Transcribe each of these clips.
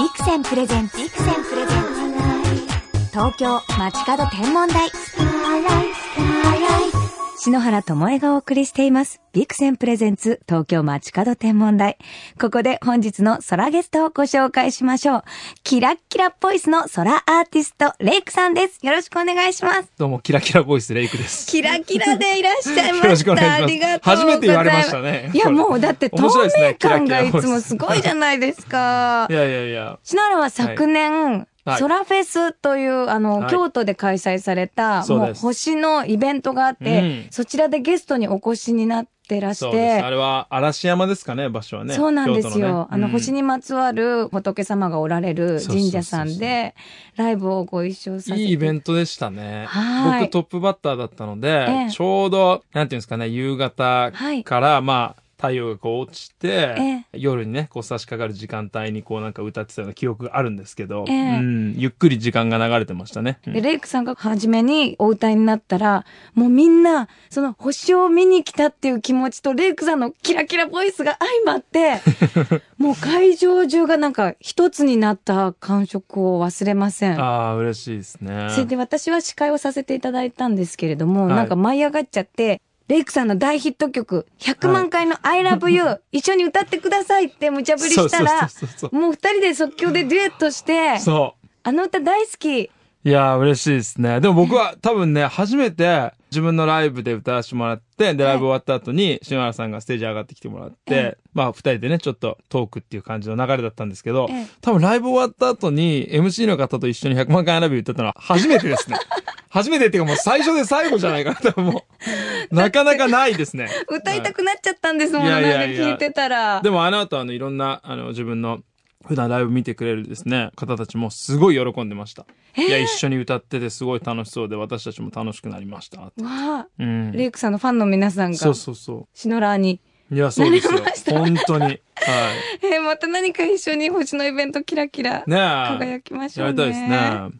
ビクセンプレゼンツ。ビクセンプレゼンツ。東京街角天文台篠原智恵がお送りしています。ビクセンプレゼンツ東京街角天文台。ここで本日の空ゲストをご紹介しましょう。キラッキラボイスの空アーティスト、レイクさんです。よろしくお願いします。どうも、キラキラボイス、レイクです。キラキラでいらっしゃいました。よろしくお願いしますありがとうございます。初めて言われましたねいや、もうだって透明感がいつもすごいじゃないですか い。やいやいや。篠原は昨年、はいソラフェスという、あの、はい京都で開催された、もう星のイベントがあって、うんそちらでゲストにお越しになってらして。あれは嵐山ですかね、場所はね。そうなんですよ。ねあの、うん星にまつわる仏様がおられる神社さんで、ライブをご一緒させて。いいイベントでしたね。はい僕トップバッターだったので、ええちょうど、なんていうんですかね、夕方はいから、まあ、太陽がこう落ちて、え夜にね、こう差し掛かる時間帯にこうなんか歌ってたような記憶があるんですけど、ええうん、ゆっくり時間が流れてましたね。うんで、レイクさんが初めにお歌いになったら、もうみんな、その星を見に来たっていう気持ちと、レイクさんのキラキラボイスが相まって、もう会場中がなんか一つになった感触を忘れません。ああ、嬉しいですね。それで私は司会をさせていただいたんですけれども、はいなんか舞い上がっちゃって、レイクさんの大ヒット曲、100万回の I love you、一緒に歌ってくださいって無茶ぶりしたらもう二人で即興でデュエットして、そう。あの歌大好き。いやー、嬉しいですね。でも僕は多分ね、初めて自分のライブで歌わせてもらって、で、ライブ終わった後に、篠原さんがステージ上がってきてもらって、ええまあ、二人でね、ちょっとトークっていう感じの流れだったんですけど、ええ多分ライブ終わった後に、MC の方と一緒に100万回ライブ歌ったのは初めてですね。初めてっていうかもう最初で最後じゃないかな、多分もう。なかなかないですね。歌いたくなっちゃったんですもん、いやなんかいやいや聞いてたら。でもあの後あのいろんなあの自分の普段ライブ見てくれるですね方たちもすごい喜んでました、いや一緒に歌っててすごい楽しそうで私たちも楽しくなりました。わあ、うん。レイクさんのファンの皆さんがそう、そうそシノラーに。ういやそうですよ。本当に。はい。えーまた何か一緒に星のイベントキラキラ輝きましょうね。やりたいですね。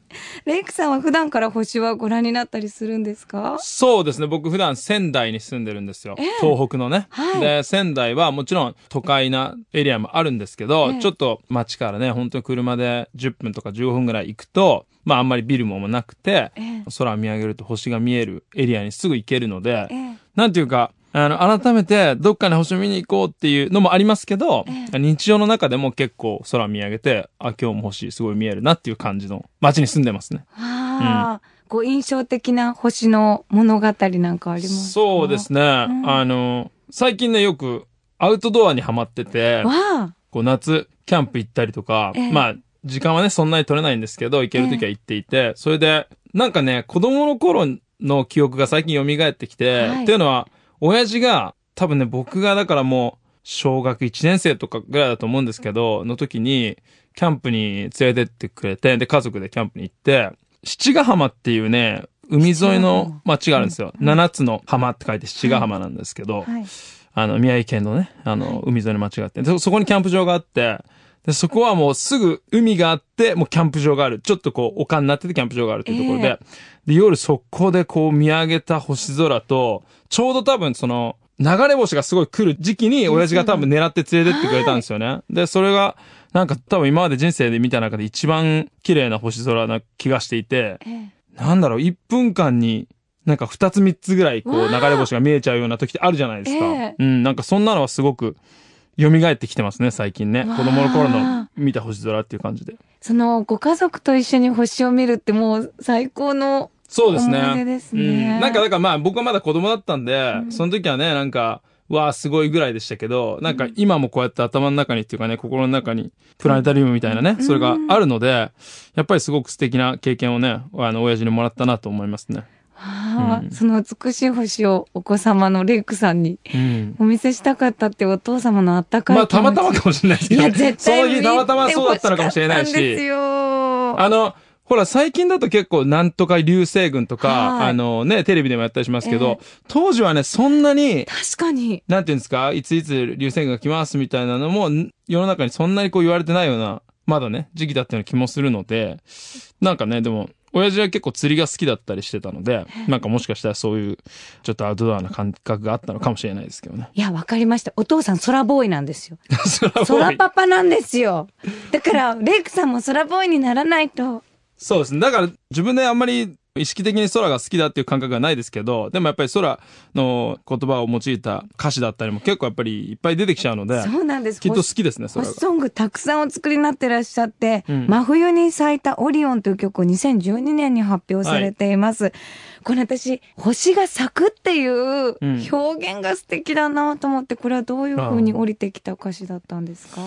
レイクさんは普段から星はご覧になったりするんですか？そうですね。僕普段仙台に住んでるんですよ、ええ。東北のね、はい。で仙台はもちろん都会なエリアもあるんですけど、ええ。ちょっと街からね本当に車で10分とか15分ぐらい行くとまああんまりビルもなくて、ええ。空を見上げると星が見えるエリアにすぐ行けるので、ええ。なんていうか、あの、改めてどっかに星を見に行こうっていうのもありますけど、え日常の中でも結構空見上げて、あ、今日も星すごい見えるなっていう感じの街に住んでますね。ああ、こう印象的な星の物語なんかありますか？そうですね。ん。あの、最近ね、よくアウトドアにハマってて、こう夏、キャンプ行ったりとか、ええ。まあ、時間はね、そんなに取れないんですけど、行ける時は行っていて、それで、なんかね、子供の頃の記憶が最近蘇ってきて、はい。っていうのは、親父が、多分ね、僕がだからもう、小学1年生とかぐらいだと思うんですけど、の時に、キャンプに連れてってくれて、で、家族でキャンプに行って、七ヶ浜っていうね、海沿いの町があるんですよ。七つの浜って書いて七ヶ浜なんですけど、はい。あの、宮城県のね、あの、海沿いの町があって、でそこにキャンプ場があって、で、そこはもうすぐ海があって、もうキャンプ場がある。ちょっとこう、丘になっててキャンプ場があるというところで、で、夜そこでこう見上げた星空と、ちょうど多分その、流れ星がすごい来る時期に、親父が多分狙って連れてってくれたんですよね。で、それが、なんか多分今まで人生で見た中で一番綺麗な星空な気がしていて、ええ。なんだろう、1分間に、なんか2つ3つぐらい、こう、流れ星が見えちゃうような時ってあるじゃないですか。ええ。うん、なんかそんなのはすごく、蘇ってきてますね、最近ね。子供の頃の見た星空っていう感じで。そのご家族と一緒に星を見るってもう最高のそうですね。ですねうん。なんか、だからまあ僕はまだ子供だったんで、うんその時はね、なんか、うわあすごいぐらいでしたけど、なんか今もこうやって頭の中にっていうかね、心の中にプラネタリウムみたいなね、うんそれがあるので、やっぱりすごく素敵な経験をね、あの、親父にもらったなと思いますね。ああうんその美しい星をお子様のレイクさんにうん。お見せしたかったってお父様のあったかいまあ。たまたまかもしれないですけど、いや、絶対その日たまたまそうだったのかもしれない見てほかったんですし、よ。あの、ほら、最近だと結構、なんとか流星群とか、はいあのね、テレビでもやったりしますけど、え当時はね、そんなに、確かに。なんていうんですか、いついつ流星群が来ますみたいなのも、ん世の中にそんなにこう言われてないような、まだね、時期だったような気もするので、なんかね、でも、親父は結構釣りが好きだったりしてたので、なんかもしかしたらそういう、ちょっとアウトドアな感覚があったのかもしれないですけどね。いや、わかりました。お父さん空ボーイなんですよ。空パパなんですよ。だから、レイクさんも空ボーイにならないと。そうですね。だから自分であんまり意識的に空が好きだっていう感覚がないですけど、でもやっぱり空の言葉を用いた歌詞だったりも結構やっぱりいっぱい出てきちゃうので、そうなんです。きっと好きですね、空が。星ソングたくさんお作りになってらっしゃって、うん真冬に咲いたオリオンという曲を2012年に発表されています。これ私、星が咲くっていううん表現が素敵だなと思って、これはどういう風に降りてきた歌詞だったんですか？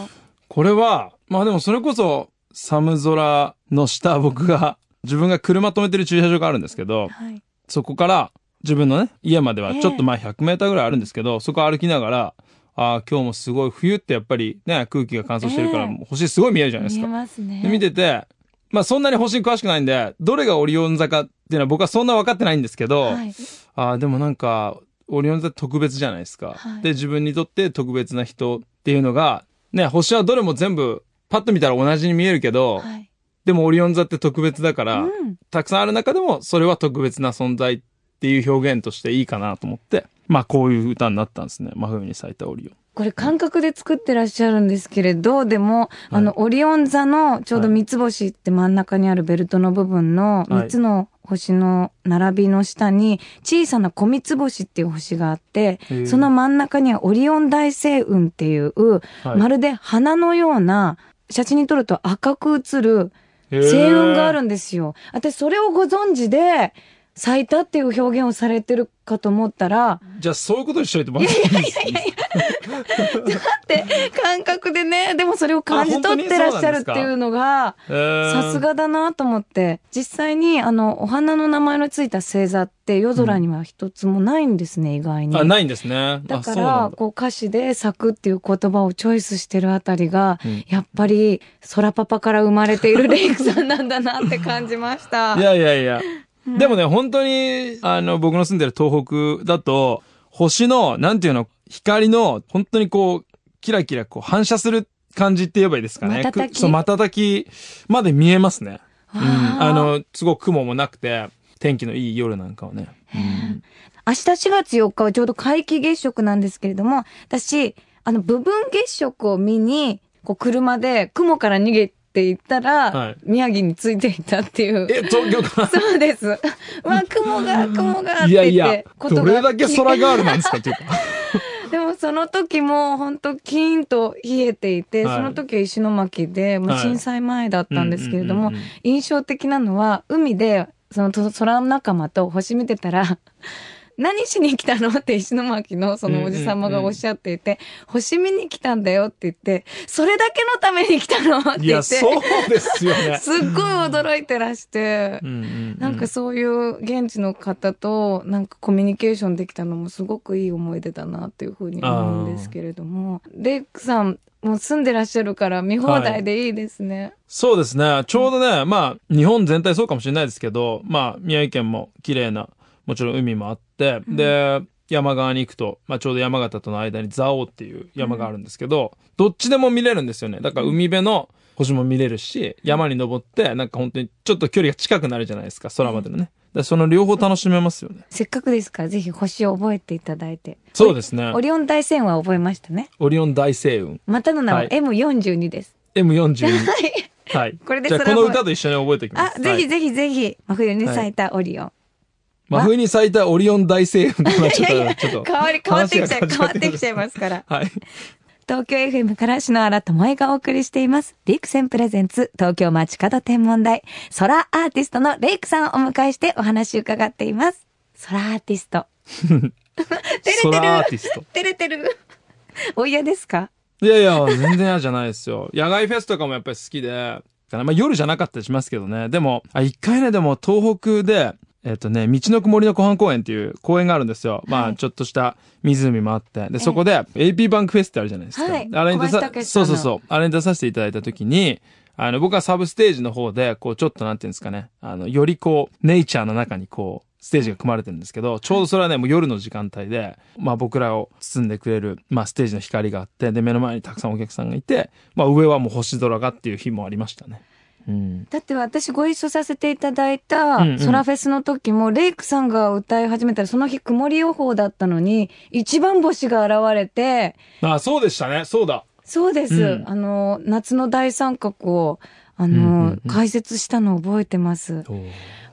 これは、まあでもそれこそ寒空の下僕が、自分が車止めてる駐車場があるんですけど、はい。そこから自分のね、家まではちょっとまあ100メーターぐらいあるんですけど、そこ歩きながら、ああ、今日もすごい冬ってやっぱりね、空気が乾燥してるから、ええ星すごい見えるじゃないです見えか。ますね。で見てて、まあそんなに星に詳しくないんで、どれがオリオン座かっていうのは僕はそんな分かってないんですけど、はい。ああ、でもなんか、オリオン座特別じゃないですか。はいで、自分にとって特別な人っていうのが、ね、星はどれも全部、パッと見たら同じに見えるけど、はい。でもオリオン座って特別だから、うん。たくさんある中でも、それは特別な存在っていう表現としていいかなと思って、まあこういう歌になったんですね。真冬に咲いたオリオン。これ感覚で作ってらっしゃるんですけれど、でも、あの、オリオン座のちょうど三つ星って真ん中にあるベルトの部分のはい三つの星の並びの下に小さな小三つ星っていう星があってその真ん中にはオリオン大星雲っていう、はいまるで花のような、写真に撮ると赤く映るへー星雲があるんですよ。私それをご存知で、咲いたっていう表現をされてるかと思ったら、じゃあそういうことにしといてもらっていいですか？って感覚でね、でもそれを感じ取ってらっしゃるっていうのが、さす。がだなと思って、実際にあの、お花の名前のついた星座って夜空には一つもないんですね、意外に。あ、ないんですね。だから、こう歌詞で咲くっていう言葉をチョイスしてるあたりが、うんやっぱり空パパから生まれているレイクさんなんだなって感じました。いやいやいや。でもね、本当に、あの、僕の住んでる東北だと、星の、なんていうの、光の、本当にこう、キラキラこう反射する感じって言えばいいですかね。瞬きくそう、瞬きまで見えますね。うん。あの、すごく雲もなくて、天気のいい夜なんかはね。うん明日4月4日はちょうど皆既月食なんですけれども、私、あの、部分月食を見に、こう、車で雲から逃げていったら、はい宮城についていたっていう。え、東京か？そうです。うわ、雲が、雲がって言って。いやいや、どれだけ空ガールなんですか？っていうか。でもその時も本当キーンと冷えていて、はいその時は石巻で、もうはい震災前だったんですけれども印象的なのは、海で、そのと空仲間と星見てたら、何しに来たの？って石巻のそのおじさまがおっしゃっていて、星見に来たんだよって言って、それだけのために来たのっていや、言って、そうですよね。すっごい驚いてらしてう、んうんうん。なんかそういう現地の方となんかコミュニケーションできたのもすごくいい思い出だなっていうふうに思うんですけれども、レイクさんもう住んでらっしゃるから見放題でいいですね。そうですね。ちょうどね、まあ、日本全体そうかもしれないですけど、まあ、宮城県も綺麗な、もちろん海もあって、で、山側に行くと、まあ、ちょうど山形との間に蔵王っていう山があるんですけど、どっちでも見れるんですよね。だから海辺の星も見れるし、山に登って、なんか本当にちょっと距離が近くなるじゃないですか、空までのね。でその両方楽しめますよね。せっかくですからぜひ星を覚えていただいて。そうですねオ。リオン大星雲は覚えましたね。オリオン大星雲。またの名ははい M42 です。M42。はい。これでじゃこの歌と一緒に覚えておきまあ、す。ぜひはいぜひぜひ、真冬に咲いたオリオン。真冬に咲いたオリオン大星雲ちょっと、いやいやちょっと。変わり、変わってきちゃう、変わってきちゃいますから。はい。東京 FM から篠原智恵がお送りしています。リクセンプレゼンツ東京街角天文台。ソラアーティストのレイクさんをお迎えしてお話伺っています。ソラアーティスト。ソラアーティスト。照れてる。お嫌ですか？いやいや、全然嫌じゃないですよ。野外フェスとかもやっぱり好きで、まあ夜じゃなかったりしますけどね。でも、あ、一回ね、でも東北で、えっ、とね、道のく森の湖畔公園っていう公園があるんですよ。まあ、はいちょっとした湖もあって。で、そこで AP バンクフェスってあるじゃないですか。はいあれに出さそうそうそう。あれに出させていただいたときに、あの、僕はサブステージの方で、こう、ちょっとなんていうんですかね、あの、よりこう、ネイチャーの中にこう、ステージが組まれてるんですけど、ちょうどそれはね、もう夜の時間帯で、まあ僕らを包んでくれる、まあステージの光があって、で、目の前にたくさんお客さんがいて、まあ上はもう星空がっていう日もありましたね。うん。だって私ご一緒させていただいたうんうんソラフェスの時も、レイクさんが歌い始めたらその日曇り予報だったのに、一番星が現れて、あ、そうでしたね。そうだ。そうです。うんあの、夏の大三角を、あの、うんうんうん解説したのを覚えてます。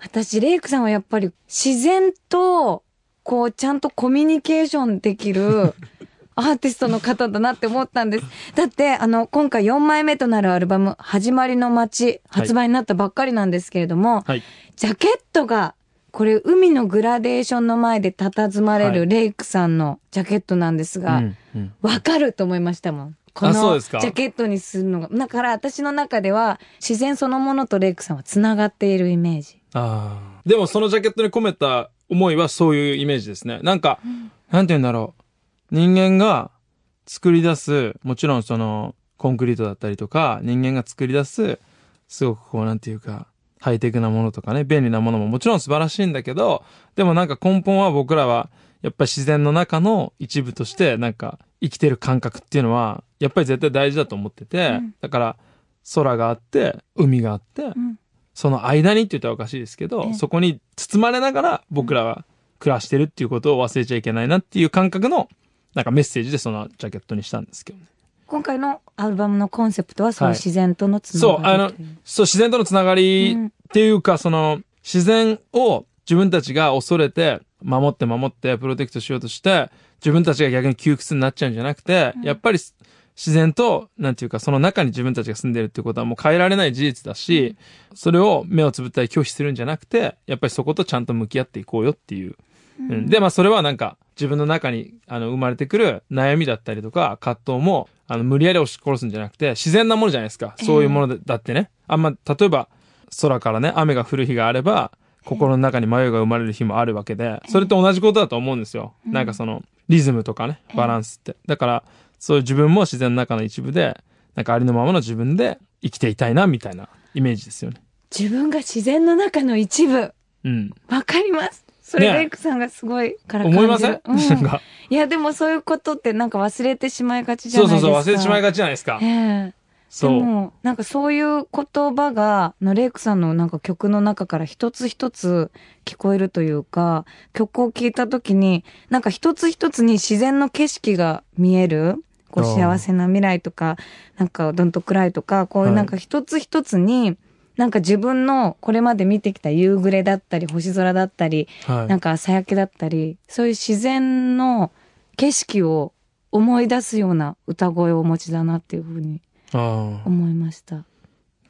私、レイクさんはやっぱり自然と、こう、ちゃんとコミュニケーションできる アーティストの方だなって思ったんです。だって、あの、今回4枚目となるアルバム、始まりの街、発売になったばっかりなんですけれども、はい。ジャケットが、これ、海のグラデーションの前で佇まれはいるレイクさんのジャケットなんですが、うんうんわかると思いましたもん。このジャケットにするのが。だから私の中では自然そのものとレイクさんは繋がっているイメージ。ああ。でもそのジャケットに込めた思いはそういうイメージですね。なんか、なんて言うんだろう。人間が作り出す、もちろんその、コンクリートだったりとか、人間が作り出す、すごくこう、なんていうか、ハイテクなものとかね、便利なものももちろん素晴らしいんだけど、でもなんか根本は僕らは、やっぱり自然の中の一部として、なんか生きてる感覚っていうのは、やっぱり絶対大事だと思ってて、うん。だから、空があって、海があって、ん。その間にって言ったらおかしいですけえど、え。そこに包まれながら僕らは暮らしてるっていうことを忘れちゃいけないなっていう感覚の、なんかメッセージでそのジャケットにしたんですけどね。今回のアルバムのコンセプトはそう自然とのつなそう、あのがりという。、そう、自然とのつながりうんっていうか、その、自然を自分たちが恐れて、守って守って、プロテクトしようとして、自分たちが逆に窮屈になっちゃうんじゃなくて、やっぱり自然と、なんていうか、その中に自分たちが住んでるってことはもう変えられない事実だし、それを目をつぶったり拒否するんじゃなくて、やっぱりそことちゃんと向き合っていこうよっていう。うん、で、まあそれはなんか、自分の中にあの生まれてくる悩みだったりとか、葛藤も、あの、無理やり押し殺すんじゃなくて、自然なものじゃないですか。そういうものだってね。あんま、例えば、空からね、雨が降る日があれば、心の中に迷いが生まれる日もあるわけで、それと同じことだと思うんですよ。なんかその、リズムとかね、バランスって。だから、そういう自分も自然の中の一部で、なんかありのままの自分で生きていたいな、みたいなイメージですよね。自分が自然の中の一部。うん。わかります。それ、ねレイクさんがすごいから感じる。思いません、うんなんか、いや、でもそういうことってなんか忘れてしまいがちじゃないですか。そうそうそう、忘れてしまいがちじゃないですかえ。えそう。でも、なんかそういう言葉が、のレイクさんのなんか曲の中から一つ一つ聞こえるというか、曲を聴いた時に、なんか一つ一つに自然の景色が見える。こう幸せな未来とか、なんかドントクライとか、こういうなんか一つ一つに、なんか自分のこれまで見てきた夕暮れだったり、星空だったり、はい。なんか朝焼けだったり、そういう自然の景色を思い出すような歌声をお持ちだなっていうふうに。思いました。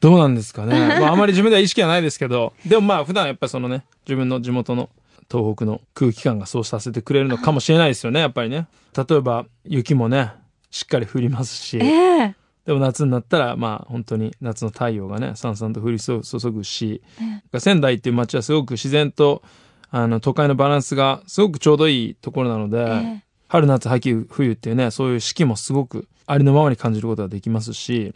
どうなんですかね。まあ、あまり自分では意識はないですけど、でもまあ、普段やっぱりそのね、自分の地元の東北の空気感がそうさせてくれるのかもしれないですよね、やっぱりね。例えば、雪もね、しっかり降りますし、ええでも夏になったら、まあ、本当に夏の太陽がね、さんさんと降り注ぐし、仙台っていう街はすごく自然と、あの、都会のバランスがすごくちょうどいいところなので、え春夏秋冬っていうね、そういう四季もすごくありのままに感じることができますし、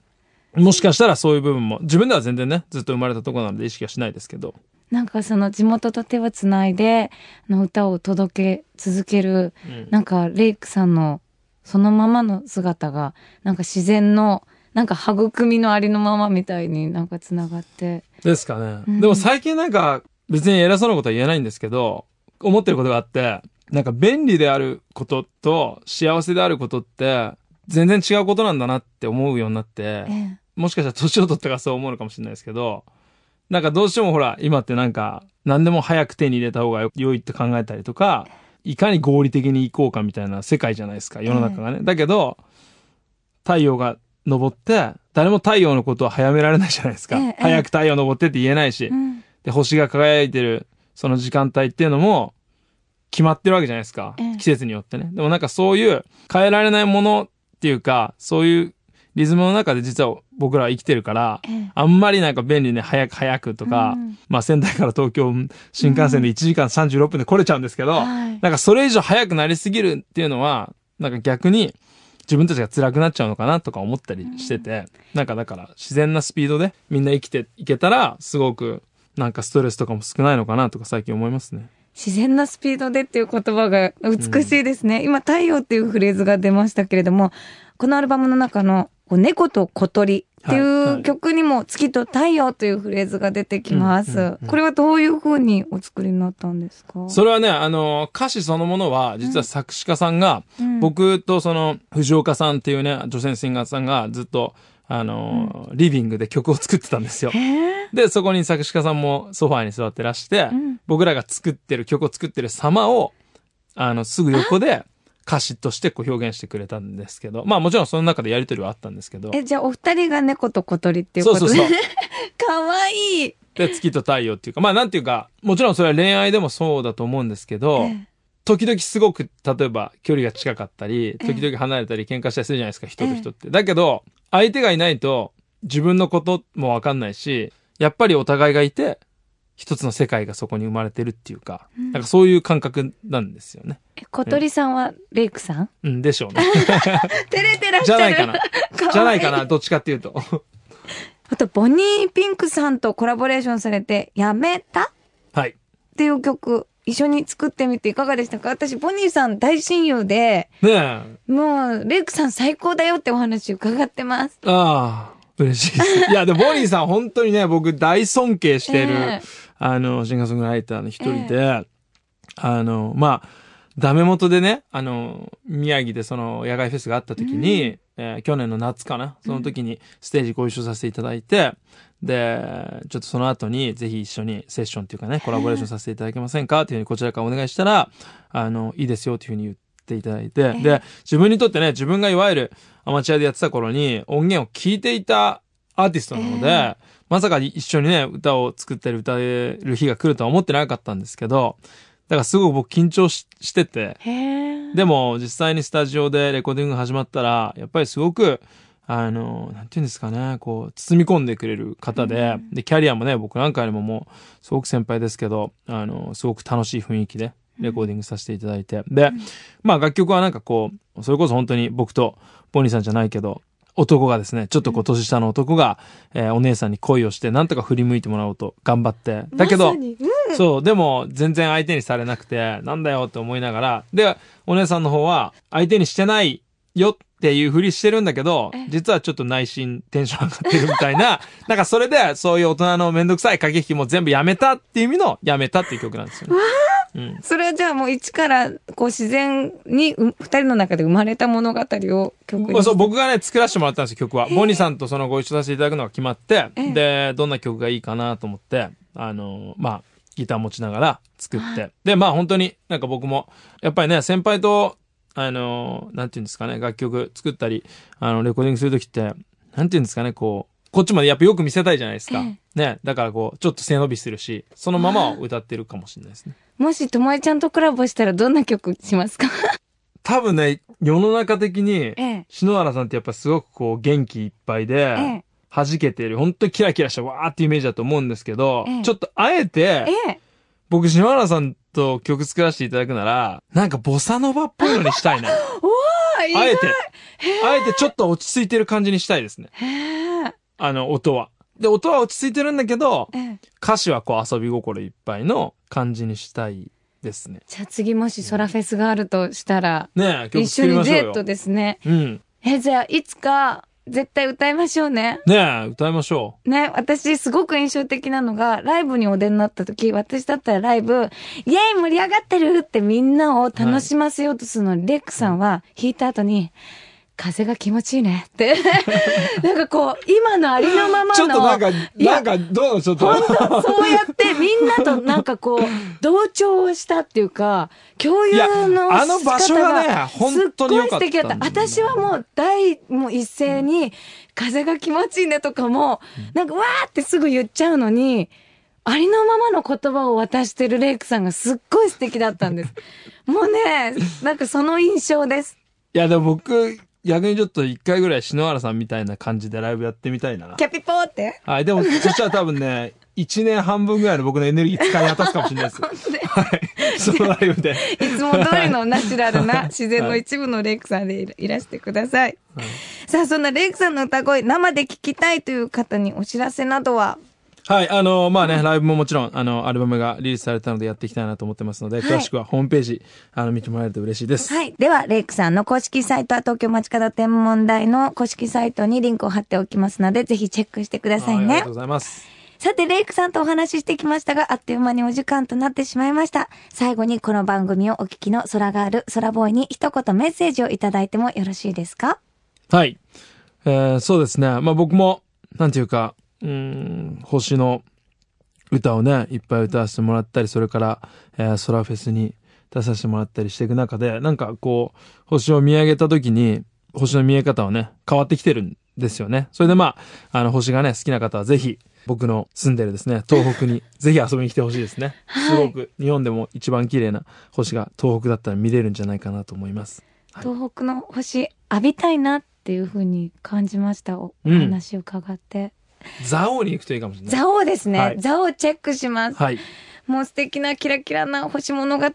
もしかしたらそういう部分も、自分では全然ね、ずっと生まれたところなので意識はしないですけど、なんかその地元と手をつないで、あの歌を届け続ける、うん。なんかレイクさんのそのままの姿が、なんか自然の、なんか育みのありのままみたいになんかつながって。ですかね。うんでも最近なんか、別に偉そうなことは言えないんですけど、思ってることがあって、なんか便利であることと幸せであることって、全然違うことなんだなって思うようになって、ええもしかしたら年を取ったからそう思うのかもしれないですけど、なんかどうしてもほら、今ってなんか、何でも早く手に入れた方が良いって考えたりとか、いかに合理的に行こうかみたいな世界じゃないですか、世の中がね。だけど、太陽が昇って、誰も太陽のことを早められないじゃないですか。ええ早く太陽昇ってって言えないし、うんで、星が輝いてる、その時間帯っていうのも、決まってるわけじゃないですか。ええ季節によってね。でもなんかそういう変えられないものっていうか、そういうリズムの中で実は僕らは生きてるから、ええあんまりなんか便利に早く早くとか、うんまあ仙台から東京新幹線で1時間36分で来れちゃうんですけど、はいなんかそれ以上早くなりすぎるっていうのは、なんか逆に自分たちが辛くなっちゃうのかなとか思ったりしてて、なんかだから自然なスピードでみんな生きていけたら、すごくなんかストレスとかも少ないのかなとか最近思いますね。自然なスピードでっていう言葉が美しいですね。今、太陽っていうフレーズが出ましたけれども、このアルバムの中のこう猫と小鳥っていうい曲にも月と太陽というフレーズが出てきます。うんうんうん。これはどういう風にお作りになったんですか？それはね、あの、歌詞そのものは、実は作詞家さんが、うん。僕とその、藤岡さんっていうね、女性シンガーさんがずっと、あの、リビングで曲を作ってたんですよ。で、そこに作詞家さんもソファーに座ってらして、うん。僕らが作ってる、曲を作ってる様を、あの、すぐ横で歌詞としてこう表現してくれたんですけど、まあもちろんその中でやりとりはあったんですけど、え、じゃあお二人が猫と小鳥っていうそうこと？でそうそう。かわいい。で、月と太陽っていうか、まあなんていうか、もちろんそれは恋愛でもそうだと思うんですけど、え時々すごく、例えば距離が近かったり、ええ。時々離れたり喧嘩したりするじゃないですか、人と人って。だけど、相手がいないと自分のこともわかんないし、やっぱりお互いがいて、一つの世界がそこに生まれてるっていうか、うんなんかそういう感覚なんですよね。え小鳥さんはレイクさん？うん、でしょうね。照れてらっしゃる。じゃないかな。わいじゃないかな、どっちかっていうと。あと、ボニーピンクさんとコラボレーションされて、やめた？はい。っていう曲、一緒に作ってみていかがでしたか？私、ボニーさん大親友で、ねえ。もう、レイクさん最高だよってお話伺ってます。ああ、嬉しいです。いや、でも、ボニーさん本当にね、僕大尊敬してる、ええあの、シンガーソングライターの一人で、あの、まあ、ダメ元でね、あの、宮城でその野外フェスがあった時に、えー去年の夏かな、その時にステージご一緒させていただいて、で、ちょっとその後にぜひ一緒にセッションっていうかね、コラボレーションさせていただけませんかっていうふうにこちらからお願いしたら、あの、いいですよっていうふうに言っていただいて、で、自分にとってね、自分がいわゆるアマチュアでやってた頃に音源を聞いていたアーティストなので、まさか一緒にね、歌を作ったり歌える日が来るとは思ってなかったんですけど、だからすごく僕緊張ししてて。でも実際にスタジオでレコーディングが始まったら、やっぱりすごく、あの、なんていうんですかね、こう、包み込んでくれる方で、で、キャリアもね、僕なんかよりももう、すごく先輩ですけど、あの、すごく楽しい雰囲気で、レコーディングさせていただいて。で、まあ楽曲はなんかこう、それこそ本当に僕とボニーさんじゃないけど、男がですね、ちょっとこう年下の男が、えーお姉さんに恋をして、なんとか振り向いてもらおうと頑張って。だけど、まうん。そう、でも全然相手にされなくて、なんだよって思いながら、で、お姉さんの方は相手にしてないよっていうふりしてるんだけどえ、実はちょっと内心テンション上がってるみたいな、なんかそれでそういう大人のめんどくさい駆け引きも全部やめたっていう意味のやめたっていう曲なんですよね。うん。それはじゃあもう一から、こう自然にう二人の中で生まれた物語を曲にまあ、そう、僕がね、作らせてもらったんですよ、曲は。ボニーさんとそのご一緒させていただくのが決まって、ええで、どんな曲がいいかなと思って、あの、まあ、ギター持ちながら作って。で、まあ本当になんか僕も、やっぱりね、先輩と、あの、なんていうんですかね、楽曲作ったり、あの、レコーディングするときって、なんていうんですかね、こう、こっちまでやっぱよく見せたいじゃないですか。えね、だからこう、ちょっと背伸びするし、そのままを歌ってるかもしれないですね。もし、ともえちゃんとコラボしたらどんな曲しますか？多分ね、世の中的に、ええ。篠原さんってやっぱすごくこう元気いっぱいで、ええ。弾けてる、本当にキラキラしたわーってイメージだと思うんですけど、ええちょっとあえて、ええ。僕、篠原さんと曲作らせていただくなら、なんかボサノバっぽいのにしたいな。あ、意外あえて、あえてちょっと落ち着いてる感じにしたいですね。へえ。あの、音は。で、音は落ち着いてるんだけど、ええ。歌詞はこう遊び心いっぱいの感じにしたいですね。じゃあ次もしソラフェスがあるとしたら、ね一緒。にデートですね。うん。え、じゃあいつか絶対歌いましょうね。ねえ、歌いましょね、私すごく印象的なのが、ライブにお出になった時、私だったらライブ、イェイ盛り上がってるってみんなを楽しませようとするのに、レックさんは弾いた後に、風が気持ちいいねって。なんかこう、今のありのままう。の。ちょっとなんか、なんか、どうちょっと。本当そうやってみんなとなんかこう、同調をしたっていうか、共有のあの場所がね本当に良かったんだよすっごい素敵だった。私はもう大、もう一斉に、風が気持ちいいねとかも、なんかわーってすぐ言っちゃうのに、ありのままの言葉を渡してるレイクさんがすっごい素敵だったんです。もうね、なんかその印象です。いや、でも僕、逆にちょっと一回ぐらい篠原さんみたいな感じでライブやってみたいな。キャピポーって？はい。でも、そしたら多分ね、一年半分ぐらいの僕のエネルギー使い果たすかもしれないです。はい。そのライブで。いつも通りのナチュラルな 自然の一部のレイクさんでいらしてください。さあ、そんなレイクさんの歌声、生で聞きたいという方にお知らせなどは？はい、あの、まあね、ライブももちろん、あの、アルバムがリリースされたのでやっていきたいなと思ってますので、はい詳しくはホームページ、あの、見てもらえると嬉しいです。はい。では、レイクさんの公式サイトは東京町方天文台の公式サイトにリンクを貼っておきますので、ぜひチェックしてくださいねはいありがとう。ございます。さて、レイクさんとお話ししてきましたが、あっという間にお時間となってしまいました。最後にこの番組をお聞きの空がある空ボーイに一言メッセージをいただいてもよろしいですか？はい。えー、そうですね。まあ僕も、なんていうか、うーん、星の歌をね、いっぱい歌わせてもらったり、それから、えー、空フェスに出させてもらったりしていく中で、なんかこう、星を見上げた時に、星の見え方はね、変わってきてるんですよね。それでまあ、あの、星がね、好きな方はぜひ、僕の住んでるですね、東北に ぜひ遊びに来てほしいですね。すごく、日本でも一番綺麗な星が東北だったら見れるんじゃないかなと思います。はい東北の星浴びたいなっていう風に感じました。お話を伺って。蔵王に行くといいかもしれない。ザオですね。はいザオチェックします。はい。もう素敵なキラキラな星物語あ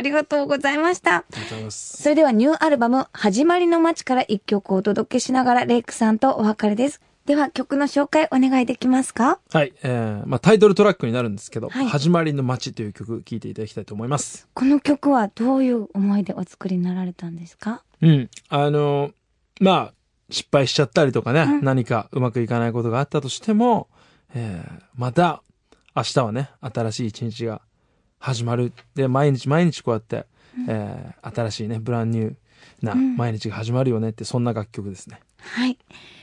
りがとうございました。ありがとうございます。それではニューアルバム、始まりの街から一曲お届けしながらレイクさんとお別れです。では曲の紹介お願いできますか？はい。えー、まあタイトルトラックになるんですけど、はい始まりの街という曲聴いていただきたいと思います。この曲はどういう思いでお作りになられたんですか？うん。あのーまあ、失敗しちゃったりとかね、うん何かうまくいかないことがあったとしても、えー、また明日はね、新しい一日が始まる。で、毎日毎日こうやって、えー、新しいね、ブランニューなうん毎日が始まるよねって、そんな楽曲ですね。はい。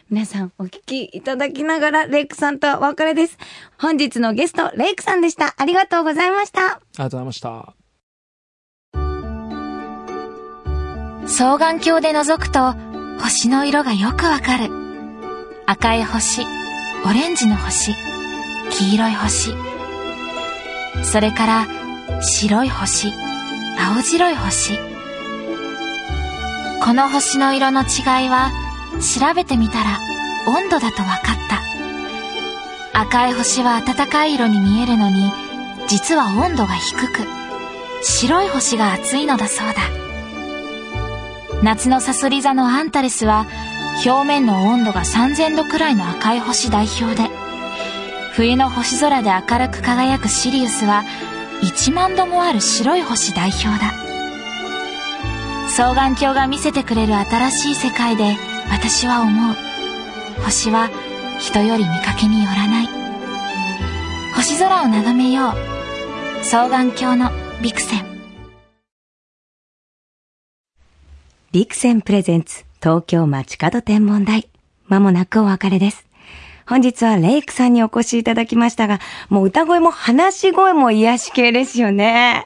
皆さんお聴きいただきながらレイクさんとはお別れです。本日のゲスト、レイクさんでした。ありがとうございました。ありがとうございました。双眼鏡で覗くと星の色がよくわかる。赤い星、オレンジの星、黄色い星。それから白い星、青白い星。この星の色の違いは調べてみたら温度だとわかった。赤い星は暖かい色に見えるのに実は温度が低く白い星が熱いのだそうだ。夏のサソリ座のアンタレスは表面の温度が3000度くらいの赤い星代表で冬の星空で明るく輝くシリウスは1万度もある白い星代表だ。双眼鏡が見せてくれる新しい世界で私は思う。星は人より見かけによらない。星空を眺めよう。双眼鏡のビクセン。ビクセンプレゼンツ東京街角天文台。まもなくお別れです。本日はレイクさんにお越しいただきましたが、もう歌声も話し声も癒し系ですよね。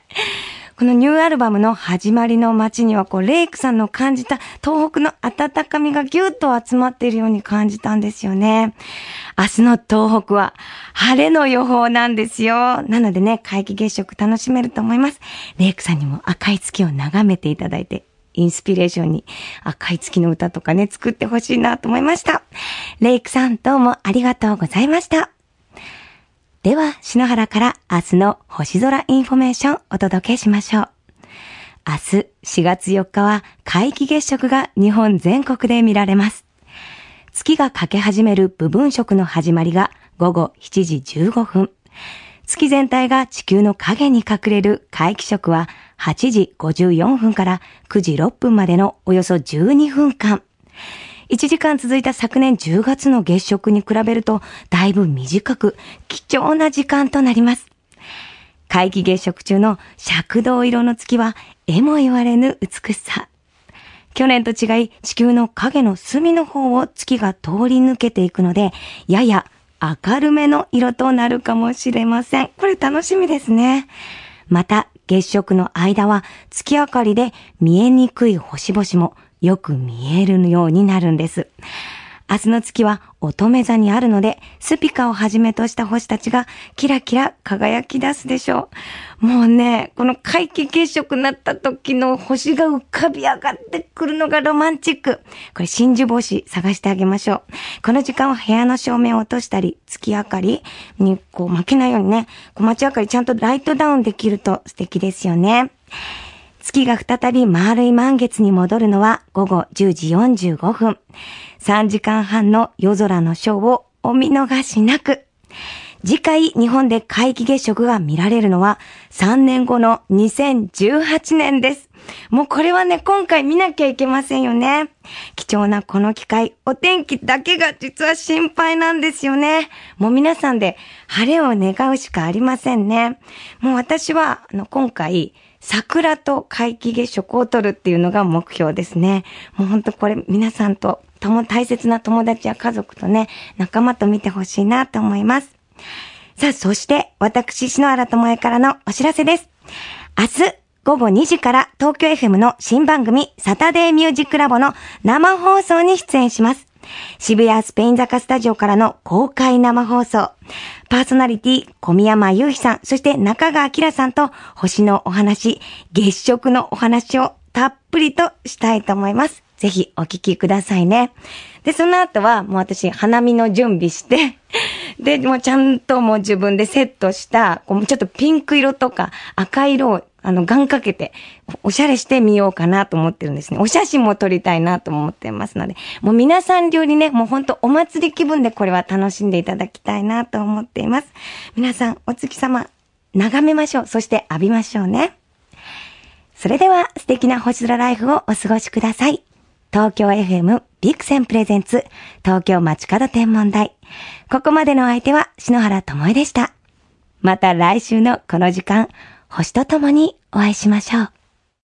このニューアルバムの始まりの街には、こう、レイクさんの感じた東北の温かみがぎゅっと集まっているように感じたんですよね。明日の東北は晴れの予報なんですよ。なのでね、皆既月食楽しめると思います。レイクさんにも赤い月を眺めていただいて、インスピレーションに赤い月の歌とかね、作ってほしいなと思いました。レイクさんどうもありがとうございました。では、篠原から明日の星空インフォメーションお届けしましょう。明日4月4日は皆既月食が日本全国で見られます。月が欠け始める部分食の始まりが午後7時15分。月全体が地球の影に隠れる皆既食は8時54分から9時6分までのおよそ12分間。1時間続いた昨年10月の月食に比べるとだいぶ短く貴重な時間となります。皆既月食中の赤銅色の月は絵も言われぬ美しさ。去年と違い地球の影の隅の方を月が通り抜けていくので、やや明るめの色となるかもしれません。これ楽しみですね。また、月食の間は月明かりで見えにくい星々もよく見えるようになるんです。明日の月は乙女座にあるので、スピカをはじめとした星たちがキラキラ輝き出すでしょう。もうね、この皆既月食になった時の星が浮かび上がってくるのがロマンチック。これ真珠星探してあげましょう。この時間は部屋の照明を落としたり、月明かりにこう負けないようにね、小町明かりちゃんとライトダウンできると素敵ですよね。月が再び丸い満月に戻るのは午後10時45分。3時間半の夜空のショーをお見逃しなく。次回日本で皆既月食が見られるのは3年後の2018年です。もうこれはね、今回見なきゃいけませんよね。貴重なこの機会、お天気だけが実は心配なんですよね。もう皆さんで晴れを願うしかありませんね。もう私は、あの、今回、桜と皆既月食を撮るっていうのが目標ですね。もうほんとこれ皆さんと、とも大切な友達や家族とね、仲間と見てほしいなと思います。さあ、そして、私、篠原智恵からのお知らせです。明日、午後2時から東京 FM の新番組、サタデーミュージックラボの生放送に出演します。渋谷スペイン坂スタジオからの公開生放送。パーソナリティ、小宮山雄飛さん、そして中川明さんと星のお話、月食のお話をたっぷりとしたいと思います。ぜひお聞きくださいね。で、その後はもう私、花見の準備して、で、もうちゃんともう自分でセットした、こうちょっとピンク色とか赤色を、あの、ガンかけて、おしゃれしてみようかなと思ってるんですね。お写真も撮りたいなと思ってますので、もう皆さん流にね、もうほんとお祭り気分でこれは楽しんでいただきたいなと思っています。皆さん、お月様、眺めましょう。そして浴びましょうね。それでは素敵な星空ライフをお過ごしください。東京 FM ビクセンプレゼンツ東京街角天文台。ここまでの相手は篠原智恵でした。また来週のこの時間、星とともにお会いしましょう。